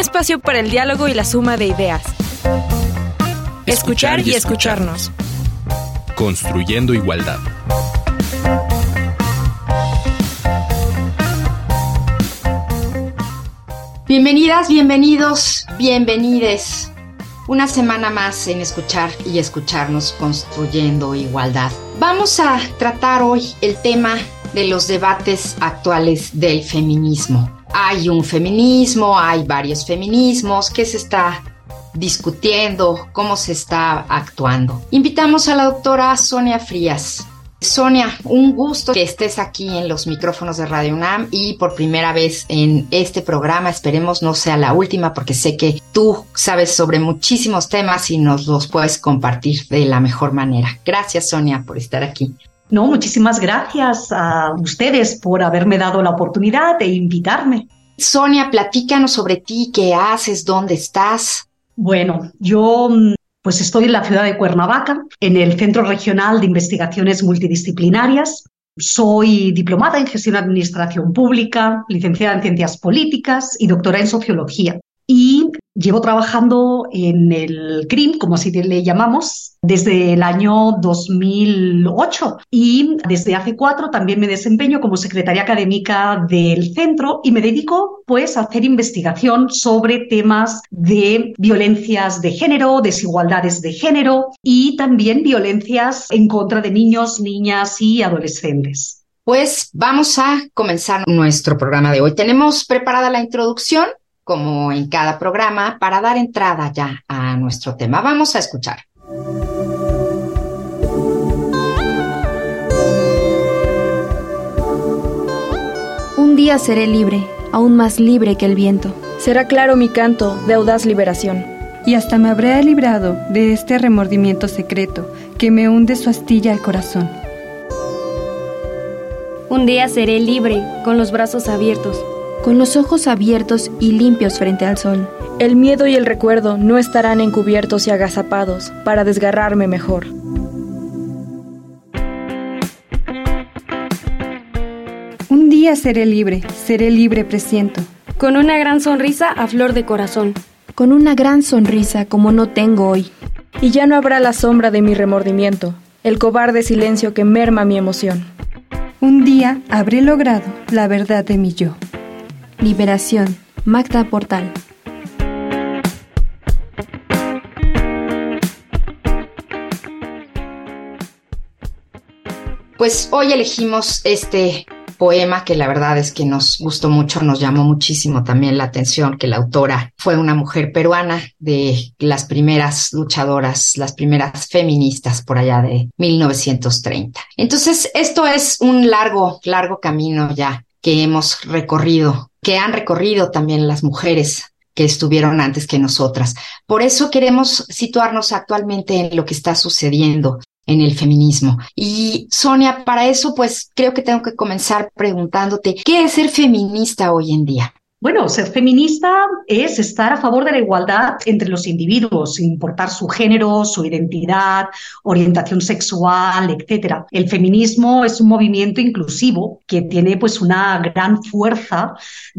espacio para el diálogo y la suma de ideas. Escuchar y escucharnos. Construyendo igualdad. Bienvenidas, bienvenidos, bienvenides. Una semana más en escuchar y escucharnos construyendo igualdad. Vamos a tratar hoy el tema de los debates actuales del feminismo. Hay un feminismo, hay varios feminismos, ¿qué se está discutiendo? ¿Cómo se está actuando? Invitamos a la doctora Sonia Frías. Sonia, un gusto que estés aquí en los micrófonos de Radio UNAM y por primera vez en este programa. Esperemos no sea la última porque sé que tú sabes sobre muchísimos temas y nos los puedes compartir de la mejor manera. Gracias, Sonia, por estar aquí. No, muchísimas gracias a ustedes por haberme dado la oportunidad de invitarme. Sonia, platícanos sobre ti, qué haces, dónde estás. Bueno, yo mm, pues estoy en la ciudad de Cuernavaca, en el Centro Regional de Investigaciones Multidisciplinarias. Soy diplomada en gestión de administración pública, licenciada en ciencias políticas y doctora en sociología y llevo trabajando en el CRIM, como así le llamamos, desde el año 2008 y desde hace cuatro también me desempeño como secretaria académica del centro y me dedico pues a hacer investigación sobre temas de violencias de género, desigualdades de género y también violencias en contra de niños, niñas y adolescentes. Pues vamos a comenzar nuestro programa de hoy. Tenemos preparada la introducción como en cada programa, para dar entrada ya a nuestro tema. Vamos a escuchar. Un día seré libre, aún más libre que el viento. Será claro mi canto de audaz liberación. Y hasta me habré librado de este remordimiento secreto que me hunde su astilla al corazón. Un día seré libre, con los brazos abiertos, con los ojos abiertos y limpios frente al sol. El miedo y el recuerdo no estarán encubiertos y agazapados para desgarrarme mejor. Un día seré libre, seré libre presiento. Con una gran sonrisa a flor de corazón. Con una gran sonrisa como no tengo hoy. Y ya no habrá la sombra de mi remordimiento, el cobarde silencio que merma mi emoción. Un día habré logrado la verdad de mi yo. Liberación, Magda Portal. Pues hoy elegimos este poema que la verdad es que nos gustó mucho, nos llamó muchísimo también la atención que la autora fue una mujer peruana de las primeras luchadoras, las primeras feministas por allá de 1930. Entonces, esto es un largo, largo camino ya que hemos recorrido que han recorrido también las mujeres que estuvieron antes que nosotras. Por eso queremos situarnos actualmente en lo que está sucediendo en el feminismo. Y Sonia, para eso pues creo que tengo que comenzar preguntándote, ¿qué es ser feminista hoy en día? Bueno, ser feminista es estar a favor de la igualdad entre los individuos, sin importar su género, su identidad, orientación sexual, etc. El feminismo es un movimiento inclusivo que tiene pues una gran fuerza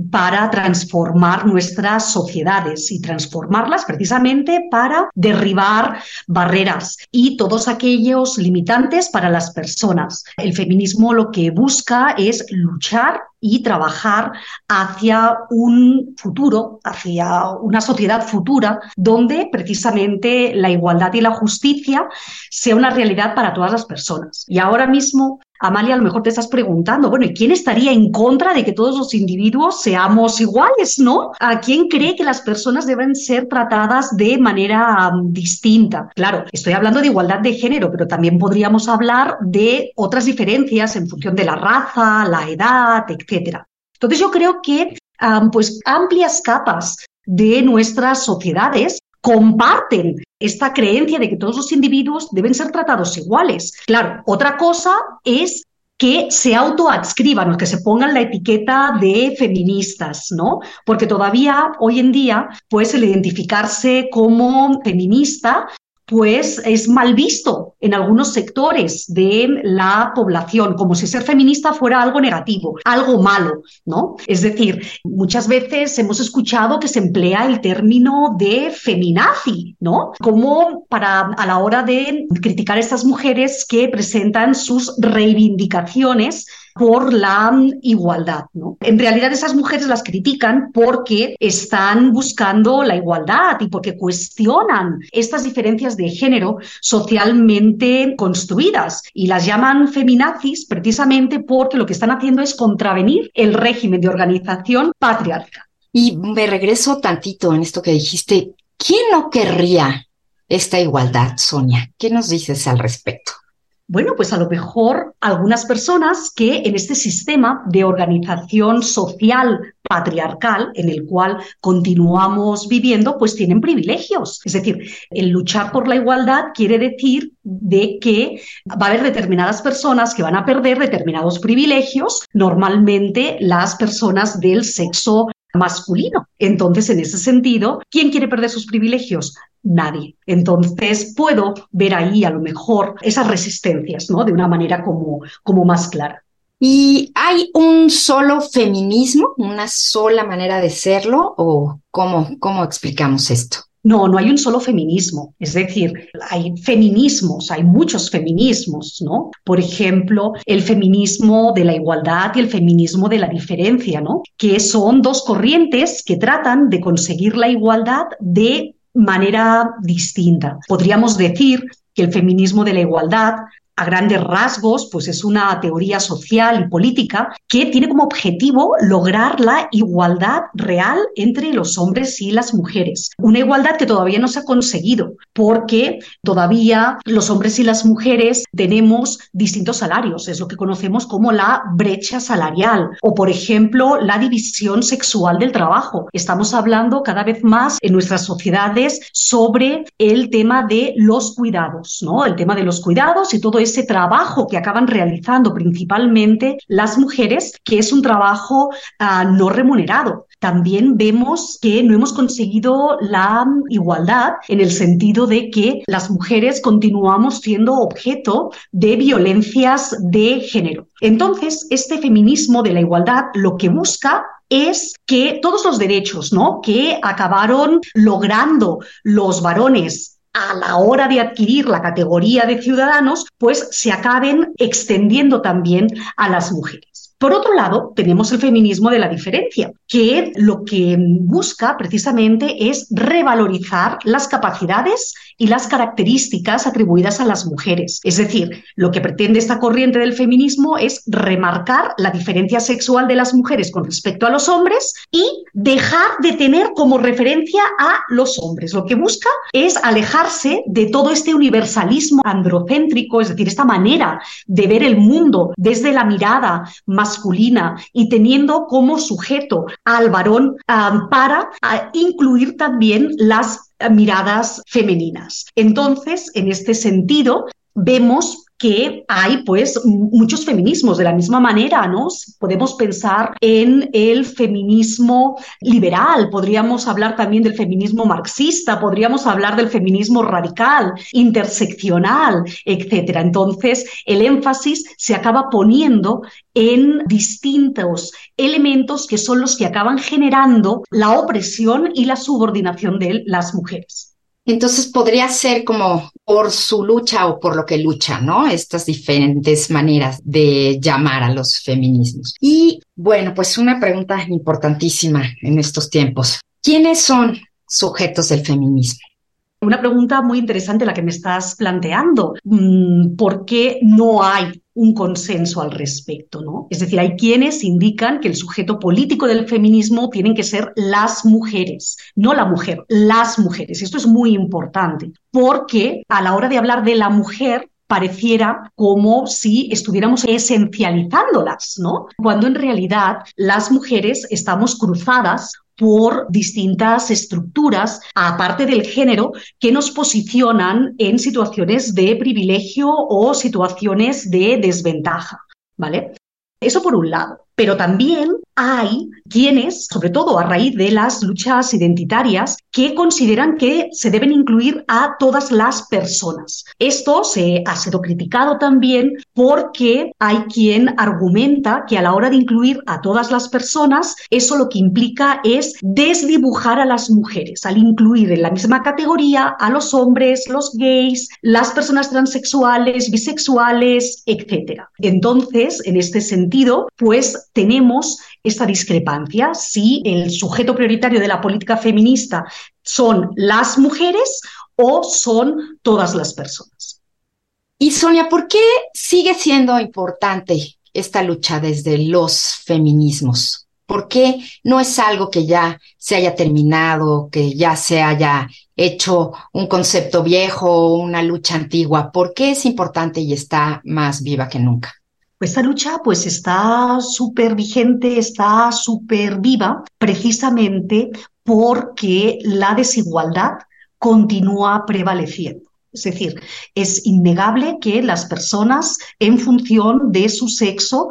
para transformar nuestras sociedades y transformarlas precisamente para derribar barreras y todos aquellos limitantes para las personas. El feminismo lo que busca es luchar y trabajar hacia un futuro, hacia una sociedad futura donde precisamente la igualdad y la justicia sea una realidad para todas las personas. Y ahora mismo Amalia, a lo mejor te estás preguntando, bueno, ¿y quién estaría en contra de que todos los individuos seamos iguales, no? ¿A quién cree que las personas deben ser tratadas de manera um, distinta? Claro, estoy hablando de igualdad de género, pero también podríamos hablar de otras diferencias en función de la raza, la edad, etcétera. Entonces yo creo que um, pues amplias capas de nuestras sociedades comparten esta creencia de que todos los individuos deben ser tratados iguales. Claro, otra cosa es que se autoadscriban o que se pongan la etiqueta de feministas, ¿no? Porque todavía hoy en día, pues el identificarse como feminista pues es mal visto en algunos sectores de la población, como si ser feminista fuera algo negativo, algo malo, ¿no? Es decir, muchas veces hemos escuchado que se emplea el término de feminazi, ¿no? Como para a la hora de criticar a estas mujeres que presentan sus reivindicaciones por la igualdad. ¿no? En realidad esas mujeres las critican porque están buscando la igualdad y porque cuestionan estas diferencias de género socialmente construidas y las llaman feminazis precisamente porque lo que están haciendo es contravenir el régimen de organización patriarcal. Y me regreso tantito en esto que dijiste. ¿Quién no querría esta igualdad, Sonia? ¿Qué nos dices al respecto? Bueno, pues a lo mejor algunas personas que en este sistema de organización social patriarcal en el cual continuamos viviendo, pues tienen privilegios. Es decir, el luchar por la igualdad quiere decir de que va a haber determinadas personas que van a perder determinados privilegios, normalmente las personas del sexo masculino. Entonces, en ese sentido, ¿quién quiere perder sus privilegios? Nadie. Entonces, puedo ver ahí a lo mejor esas resistencias, ¿no? De una manera como, como más clara. ¿Y hay un solo feminismo, una sola manera de serlo? ¿O cómo, cómo explicamos esto? No, no hay un solo feminismo. Es decir, hay feminismos, hay muchos feminismos, ¿no? Por ejemplo, el feminismo de la igualdad y el feminismo de la diferencia, ¿no? Que son dos corrientes que tratan de conseguir la igualdad de manera distinta. Podríamos decir que el feminismo de la igualdad a grandes rasgos, pues es una teoría social y política que tiene como objetivo lograr la igualdad real entre los hombres y las mujeres. Una igualdad que todavía no se ha conseguido porque todavía los hombres y las mujeres tenemos distintos salarios, es lo que conocemos como la brecha salarial o, por ejemplo, la división sexual del trabajo. Estamos hablando cada vez más en nuestras sociedades sobre el tema de los cuidados, ¿no? El tema de los cuidados y todo ese trabajo que acaban realizando principalmente las mujeres, que es un trabajo uh, no remunerado. También vemos que no hemos conseguido la igualdad en el sentido de que las mujeres continuamos siendo objeto de violencias de género. Entonces, este feminismo de la igualdad lo que busca es que todos los derechos ¿no? que acabaron logrando los varones a la hora de adquirir la categoría de ciudadanos, pues se acaben extendiendo también a las mujeres. Por otro lado, tenemos el feminismo de la diferencia, que lo que busca precisamente es revalorizar las capacidades y las características atribuidas a las mujeres. Es decir, lo que pretende esta corriente del feminismo es remarcar la diferencia sexual de las mujeres con respecto a los hombres y dejar de tener como referencia a los hombres. Lo que busca es alejarse de todo este universalismo androcéntrico, es decir, esta manera de ver el mundo desde la mirada más masculina y teniendo como sujeto al varón para incluir también las miradas femeninas. Entonces, en este sentido, vemos que hay pues muchos feminismos de la misma manera, ¿no? Podemos pensar en el feminismo liberal, podríamos hablar también del feminismo marxista, podríamos hablar del feminismo radical, interseccional, etcétera. Entonces, el énfasis se acaba poniendo en distintos elementos que son los que acaban generando la opresión y la subordinación de las mujeres. Entonces podría ser como por su lucha o por lo que lucha, ¿no? Estas diferentes maneras de llamar a los feminismos. Y bueno, pues una pregunta importantísima en estos tiempos. ¿Quiénes son sujetos del feminismo? Una pregunta muy interesante la que me estás planteando. Mm, ¿Por qué no hay un consenso al respecto, ¿no? Es decir, hay quienes indican que el sujeto político del feminismo tienen que ser las mujeres, no la mujer, las mujeres. Esto es muy importante, porque a la hora de hablar de la mujer, pareciera como si estuviéramos esencializándolas, ¿no? Cuando en realidad las mujeres estamos cruzadas por distintas estructuras, aparte del género, que nos posicionan en situaciones de privilegio o situaciones de desventaja, ¿vale? Eso por un lado. Pero también hay quienes, sobre todo a raíz de las luchas identitarias, que consideran que se deben incluir a todas las personas. Esto se ha sido criticado también porque hay quien argumenta que a la hora de incluir a todas las personas, eso lo que implica es desdibujar a las mujeres, al incluir en la misma categoría a los hombres, los gays, las personas transexuales, bisexuales, etc. Entonces, en este sentido, pues tenemos esta discrepancia, si el sujeto prioritario de la política feminista son las mujeres o son todas las personas. Y Sonia, ¿por qué sigue siendo importante esta lucha desde los feminismos? ¿Por qué no es algo que ya se haya terminado, que ya se haya hecho un concepto viejo, una lucha antigua? ¿Por qué es importante y está más viva que nunca? Esta lucha pues está súper vigente, está súper viva, precisamente porque la desigualdad continúa prevaleciendo. Es decir, es innegable que las personas en función de su sexo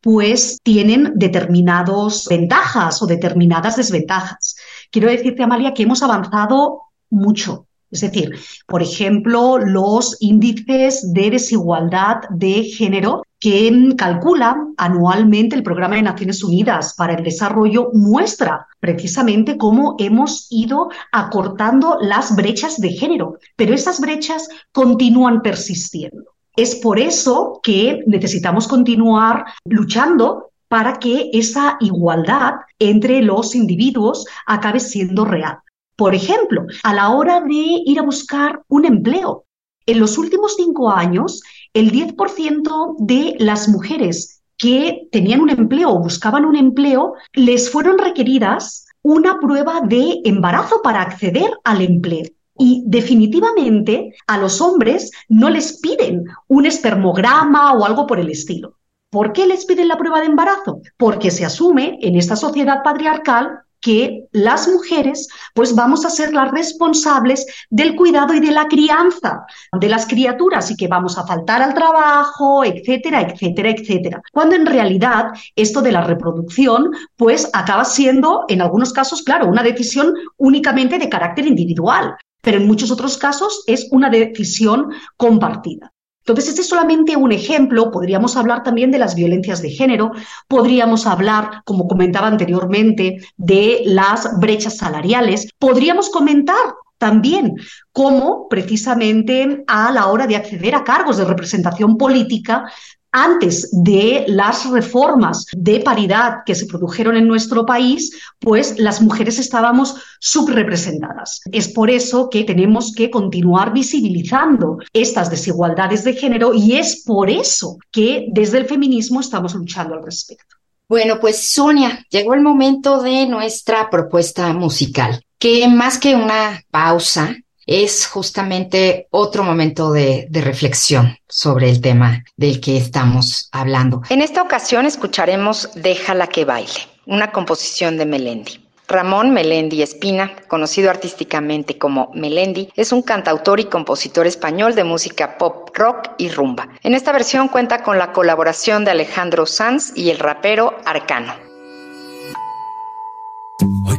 pues tienen determinadas ventajas o determinadas desventajas. Quiero decirte, Amalia, que hemos avanzado mucho es decir, por ejemplo, los índices de desigualdad de género que calcula anualmente el Programa de Naciones Unidas para el Desarrollo muestra precisamente cómo hemos ido acortando las brechas de género, pero esas brechas continúan persistiendo. Es por eso que necesitamos continuar luchando para que esa igualdad entre los individuos acabe siendo real. Por ejemplo, a la hora de ir a buscar un empleo, en los últimos cinco años, el 10% de las mujeres que tenían un empleo o buscaban un empleo, les fueron requeridas una prueba de embarazo para acceder al empleo. Y definitivamente a los hombres no les piden un espermograma o algo por el estilo. ¿Por qué les piden la prueba de embarazo? Porque se asume en esta sociedad patriarcal que las mujeres pues vamos a ser las responsables del cuidado y de la crianza de las criaturas y que vamos a faltar al trabajo, etcétera, etcétera, etcétera. Cuando en realidad esto de la reproducción pues acaba siendo en algunos casos, claro, una decisión únicamente de carácter individual, pero en muchos otros casos es una decisión compartida. Entonces, este es solamente un ejemplo. Podríamos hablar también de las violencias de género, podríamos hablar, como comentaba anteriormente, de las brechas salariales, podríamos comentar también cómo precisamente a la hora de acceder a cargos de representación política antes de las reformas de paridad que se produjeron en nuestro país, pues las mujeres estábamos subrepresentadas. Es por eso que tenemos que continuar visibilizando estas desigualdades de género y es por eso que desde el feminismo estamos luchando al respecto. Bueno, pues Sonia, llegó el momento de nuestra propuesta musical, que más que una pausa, es justamente otro momento de, reflexión sobre el tema del que estamos hablando. En esta ocasión escucharemos Déjala que baile, una composición de Melendi. Ramón Melendi Espina, conocido artísticamente como Melendi, es un cantautor y compositor español de música pop, rock y rumba. En esta versión cuenta con la colaboración de Alejandro Sanz y el rapero Arcano.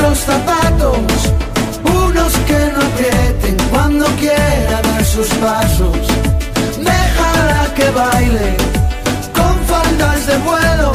otros zapatos, unos que no aprieten cuando quiera dar sus pasos. Déjala que baile con faldas de vuelo,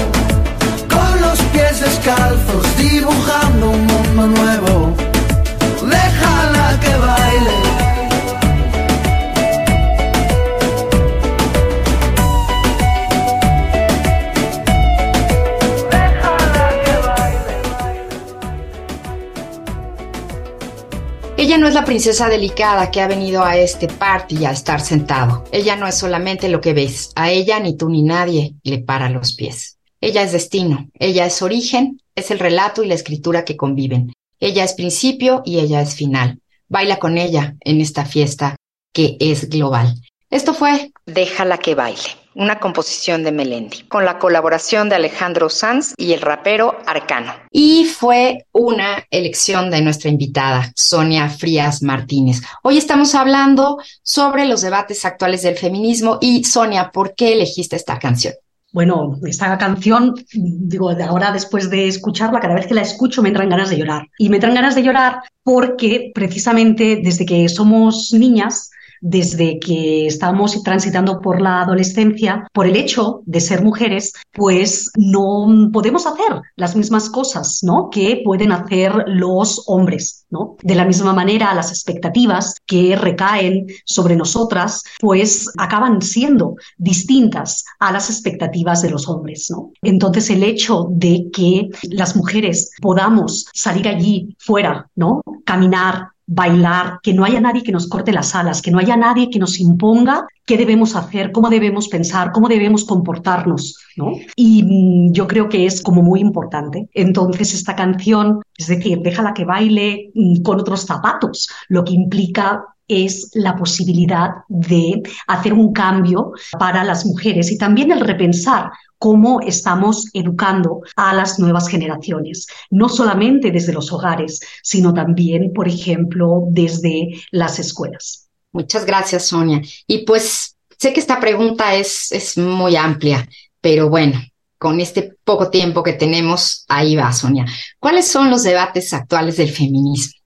princesa delicada que ha venido a este party a estar sentado. Ella no es solamente lo que ves. A ella ni tú ni nadie le para los pies. Ella es destino, ella es origen, es el relato y la escritura que conviven. Ella es principio y ella es final. Baila con ella en esta fiesta que es global. Esto fue Déjala que baile, una composición de Melendi, con la colaboración de Alejandro Sanz y el rapero Arcano. Y fue una elección de nuestra invitada, Sonia Frías Martínez. Hoy estamos hablando sobre los debates actuales del feminismo y Sonia, ¿por qué elegiste esta canción? Bueno, esta canción, digo, ahora después de escucharla, cada vez que la escucho me entran ganas de llorar. Y me entran ganas de llorar porque precisamente desde que somos niñas, desde que estamos transitando por la adolescencia, por el hecho de ser mujeres, pues no podemos hacer las mismas cosas, ¿no? Que pueden hacer los hombres, ¿no? De la misma manera, las expectativas que recaen sobre nosotras, pues acaban siendo distintas a las expectativas de los hombres, ¿no? Entonces, el hecho de que las mujeres podamos salir allí fuera, ¿no? Caminar, bailar, que no haya nadie que nos corte las alas, que no haya nadie que nos imponga qué debemos hacer, cómo debemos pensar, cómo debemos comportarnos, ¿no? Y mm, yo creo que es como muy importante. Entonces esta canción, es decir, déjala que baile mm, con otros zapatos, lo que implica es la posibilidad de hacer un cambio para las mujeres y también el repensar cómo estamos educando a las nuevas generaciones, no solamente desde los hogares, sino también, por ejemplo, desde las escuelas. Muchas gracias, Sonia. Y pues sé que esta pregunta es, es muy amplia, pero bueno, con este poco tiempo que tenemos, ahí va, Sonia. ¿Cuáles son los debates actuales del feminismo?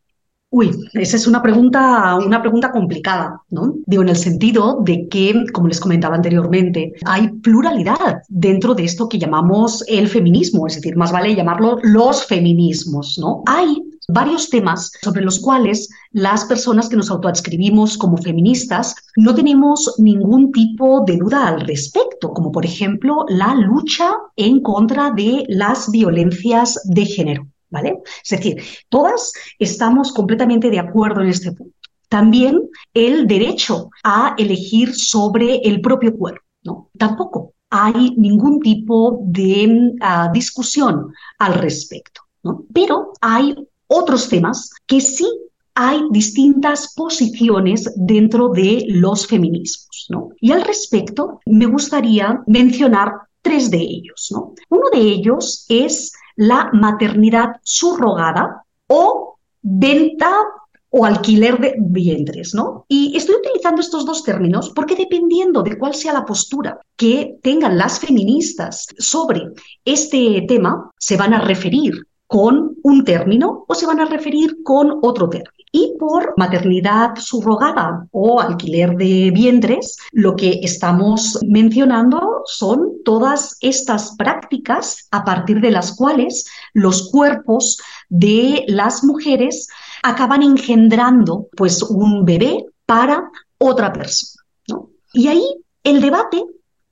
Uy, esa es una pregunta, una pregunta complicada, ¿no? Digo, en el sentido de que, como les comentaba anteriormente, hay pluralidad dentro de esto que llamamos el feminismo, es decir, más vale llamarlo los feminismos, ¿no? Hay varios temas sobre los cuales las personas que nos autoadscribimos como feministas no tenemos ningún tipo de duda al respecto, como por ejemplo la lucha en contra de las violencias de género. Es decir, todas estamos completamente de acuerdo en este punto. También el derecho a elegir sobre el propio cuerpo, ¿no? Tampoco hay ningún tipo de uh, discusión al respecto, ¿no? Pero hay otros temas que sí hay distintas posiciones dentro de los feminismos. ¿no? Y al respecto, me gustaría mencionar tres de ellos. ¿no? Uno de ellos es la maternidad subrogada o venta o alquiler de vientres, ¿no? Y estoy utilizando estos dos términos porque dependiendo de cuál sea la postura que tengan las feministas sobre este tema, se van a referir con un término o se van a referir con otro término. Y por maternidad subrogada o alquiler de vientres, lo que estamos mencionando son todas estas prácticas a partir de las cuales los cuerpos de las mujeres acaban engendrando pues un bebé para otra persona. Y ahí el debate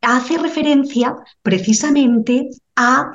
hace referencia precisamente a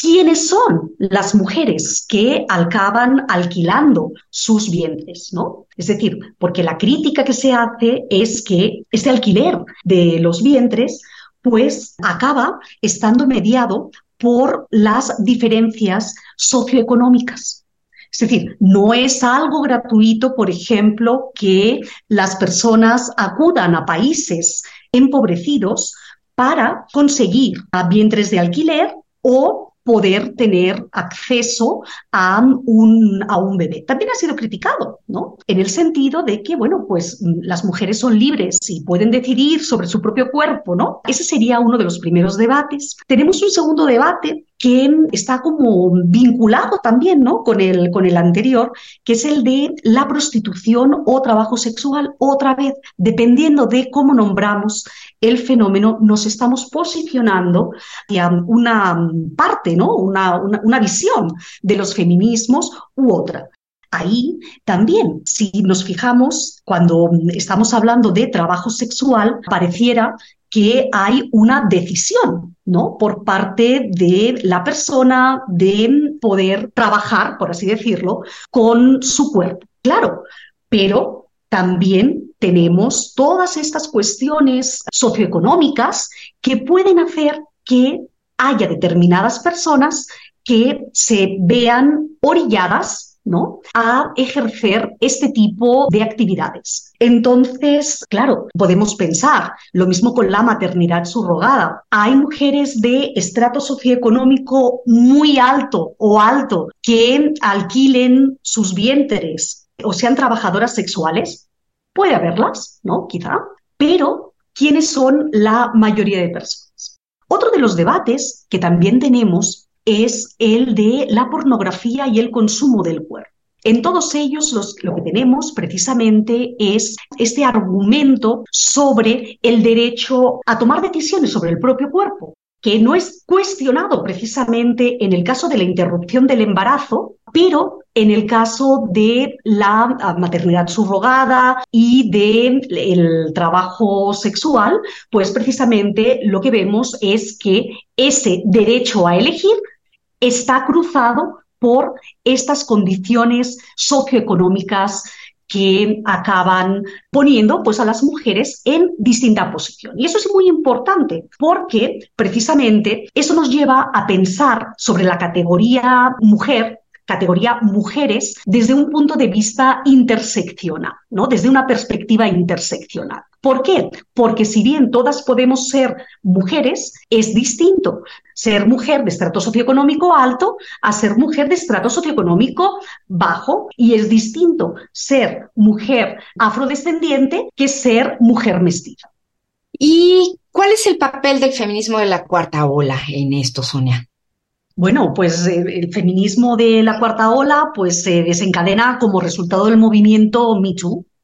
quiénes son las mujeres que acaban alquilando sus vientres, ¿no? Es decir, porque la crítica que se hace es que este alquiler de los vientres pues acaba estando mediado por las diferencias socioeconómicas. Es decir, no es algo gratuito, por ejemplo, que las personas acudan a países empobrecidos para conseguir vientres de alquiler o poder tener acceso a un, a un bebé. También ha sido criticado, ¿no? En el sentido de que, bueno, pues mm, las mujeres son libres y pueden decidir sobre su propio cuerpo, ¿no? Ese sería uno de los primeros debates. Tenemos un segundo debate que está como vinculado también ¿no? con, el, con el anterior, que es el de la prostitución o trabajo sexual. Otra vez, dependiendo de cómo nombramos el fenómeno, nos estamos posicionando hacia una parte, ¿no? una, una, una visión de los feminismos u otra. Ahí también, si nos fijamos, cuando estamos hablando de trabajo sexual, pareciera que hay una decisión, ¿no? Por parte de la persona de poder trabajar, por así decirlo, con su cuerpo. Claro, pero también tenemos todas estas cuestiones socioeconómicas que pueden hacer que haya determinadas personas que se vean orilladas ¿no? a ejercer este tipo de actividades. Entonces, claro, podemos pensar lo mismo con la maternidad subrogada. Hay mujeres de estrato socioeconómico muy alto o alto que alquilen sus vientres o sean trabajadoras sexuales. Puede haberlas, ¿no? Quizá. Pero, ¿quiénes son la mayoría de personas? Otro de los debates que también tenemos es el de la pornografía y el consumo del cuerpo. En todos ellos lo que tenemos precisamente es este argumento sobre el derecho a tomar decisiones sobre el propio cuerpo, que no es cuestionado precisamente en el caso de la interrupción del embarazo, pero en el caso de la maternidad subrogada y del trabajo sexual, pues precisamente lo que vemos es que ese derecho a elegir está cruzado por estas condiciones socioeconómicas que acaban poniendo pues, a las mujeres en distinta posición. Y eso es muy importante porque precisamente eso nos lleva a pensar sobre la categoría mujer categoría mujeres desde un punto de vista interseccional, ¿no? Desde una perspectiva interseccional. ¿Por qué? Porque si bien todas podemos ser mujeres, es distinto ser mujer de estrato socioeconómico alto a ser mujer de estrato socioeconómico bajo y es distinto ser mujer afrodescendiente que ser mujer mestiza. ¿Y cuál es el papel del feminismo de la cuarta ola en esto, Sonia? Bueno, pues eh, el feminismo de la cuarta ola pues se desencadena como resultado del movimiento Me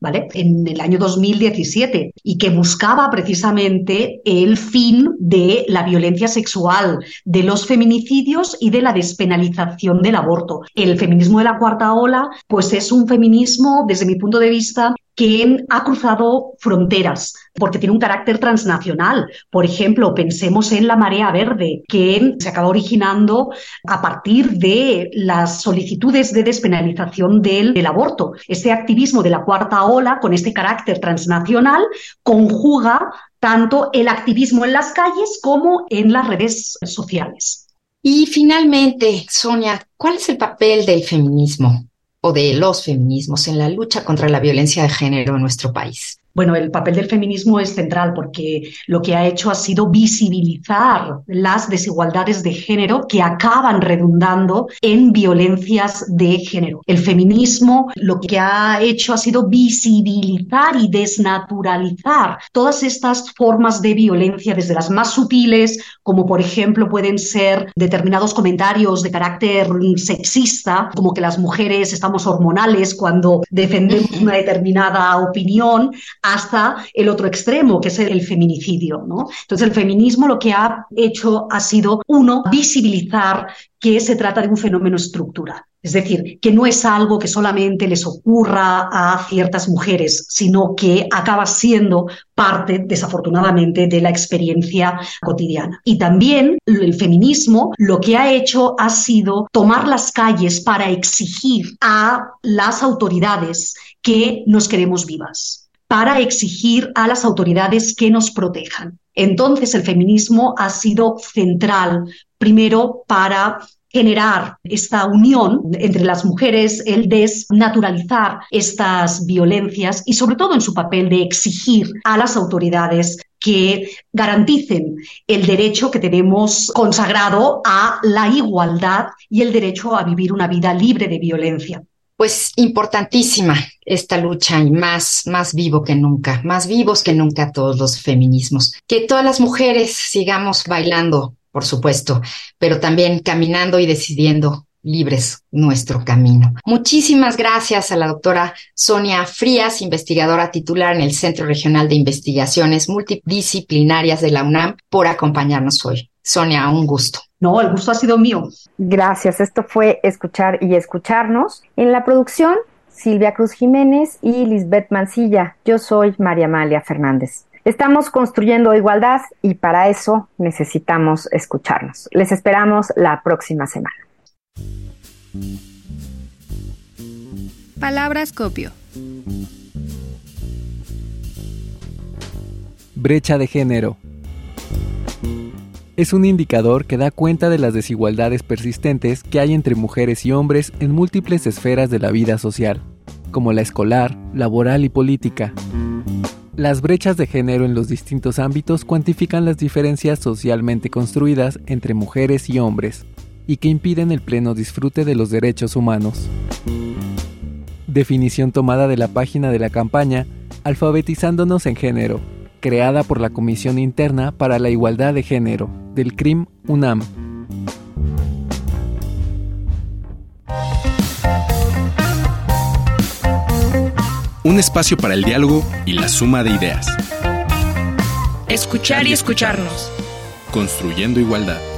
¿vale? En el año 2017 y que buscaba precisamente el fin de la violencia sexual, de los feminicidios y de la despenalización del aborto. El feminismo de la cuarta ola, pues es un feminismo, desde mi punto de vista, que ha cruzado fronteras porque tiene un carácter transnacional. Por ejemplo, pensemos en la marea verde, que se acaba originando a partir de las solicitudes de despenalización del, del aborto. Este activismo de la cuarta ola, con este carácter transnacional, conjuga tanto el activismo en las calles como en las redes sociales. Y finalmente, Sonia, ¿cuál es el papel del feminismo o de los feminismos en la lucha contra la violencia de género en nuestro país? Bueno, el papel del feminismo es central porque lo que ha hecho ha sido visibilizar las desigualdades de género que acaban redundando en violencias de género. El feminismo lo que ha hecho ha sido visibilizar y desnaturalizar todas estas formas de violencia, desde las más sutiles, como por ejemplo pueden ser determinados comentarios de carácter sexista, como que las mujeres estamos hormonales cuando defendemos una determinada opinión, hasta el otro extremo, que es el feminicidio. ¿no? Entonces, el feminismo lo que ha hecho ha sido, uno, visibilizar que se trata de un fenómeno estructural. Es decir, que no es algo que solamente les ocurra a ciertas mujeres, sino que acaba siendo parte, desafortunadamente, de la experiencia cotidiana. Y también el feminismo lo que ha hecho ha sido tomar las calles para exigir a las autoridades que nos queremos vivas para exigir a las autoridades que nos protejan. Entonces, el feminismo ha sido central, primero, para generar esta unión entre las mujeres, el desnaturalizar estas violencias y sobre todo en su papel de exigir a las autoridades que garanticen el derecho que tenemos consagrado a la igualdad y el derecho a vivir una vida libre de violencia pues importantísima esta lucha y más, más vivo que nunca, más vivos que nunca todos los feminismos. Que todas las mujeres sigamos bailando, por supuesto, pero también caminando y decidiendo libres nuestro camino. Muchísimas gracias a la doctora Sonia Frías, investigadora titular en el Centro Regional de Investigaciones Multidisciplinarias de la UNAM, por acompañarnos hoy. Sonia, un gusto. No, el gusto ha sido mío. Gracias. Esto fue Escuchar y Escucharnos. En la producción, Silvia Cruz Jiménez y Lisbeth Mancilla. Yo soy María Amalia Fernández. Estamos construyendo igualdad y para eso necesitamos escucharnos. Les esperamos la próxima semana. Palabras copio. Brecha de género es un indicador que da cuenta de las desigualdades persistentes que hay entre mujeres y hombres en múltiples esferas de la vida social, como la escolar, laboral y política. Las brechas de género en los distintos ámbitos cuantifican las diferencias socialmente construidas entre mujeres y hombres y que impiden el pleno disfrute de los derechos humanos. Definición tomada de la página de la campaña Alfabetizándonos en Género, creada por la Comisión Interna para la Igualdad de Género del CRIM UNAM. Un espacio para el diálogo y la suma de ideas. Escuchar y escucharnos. Construyendo igualdad.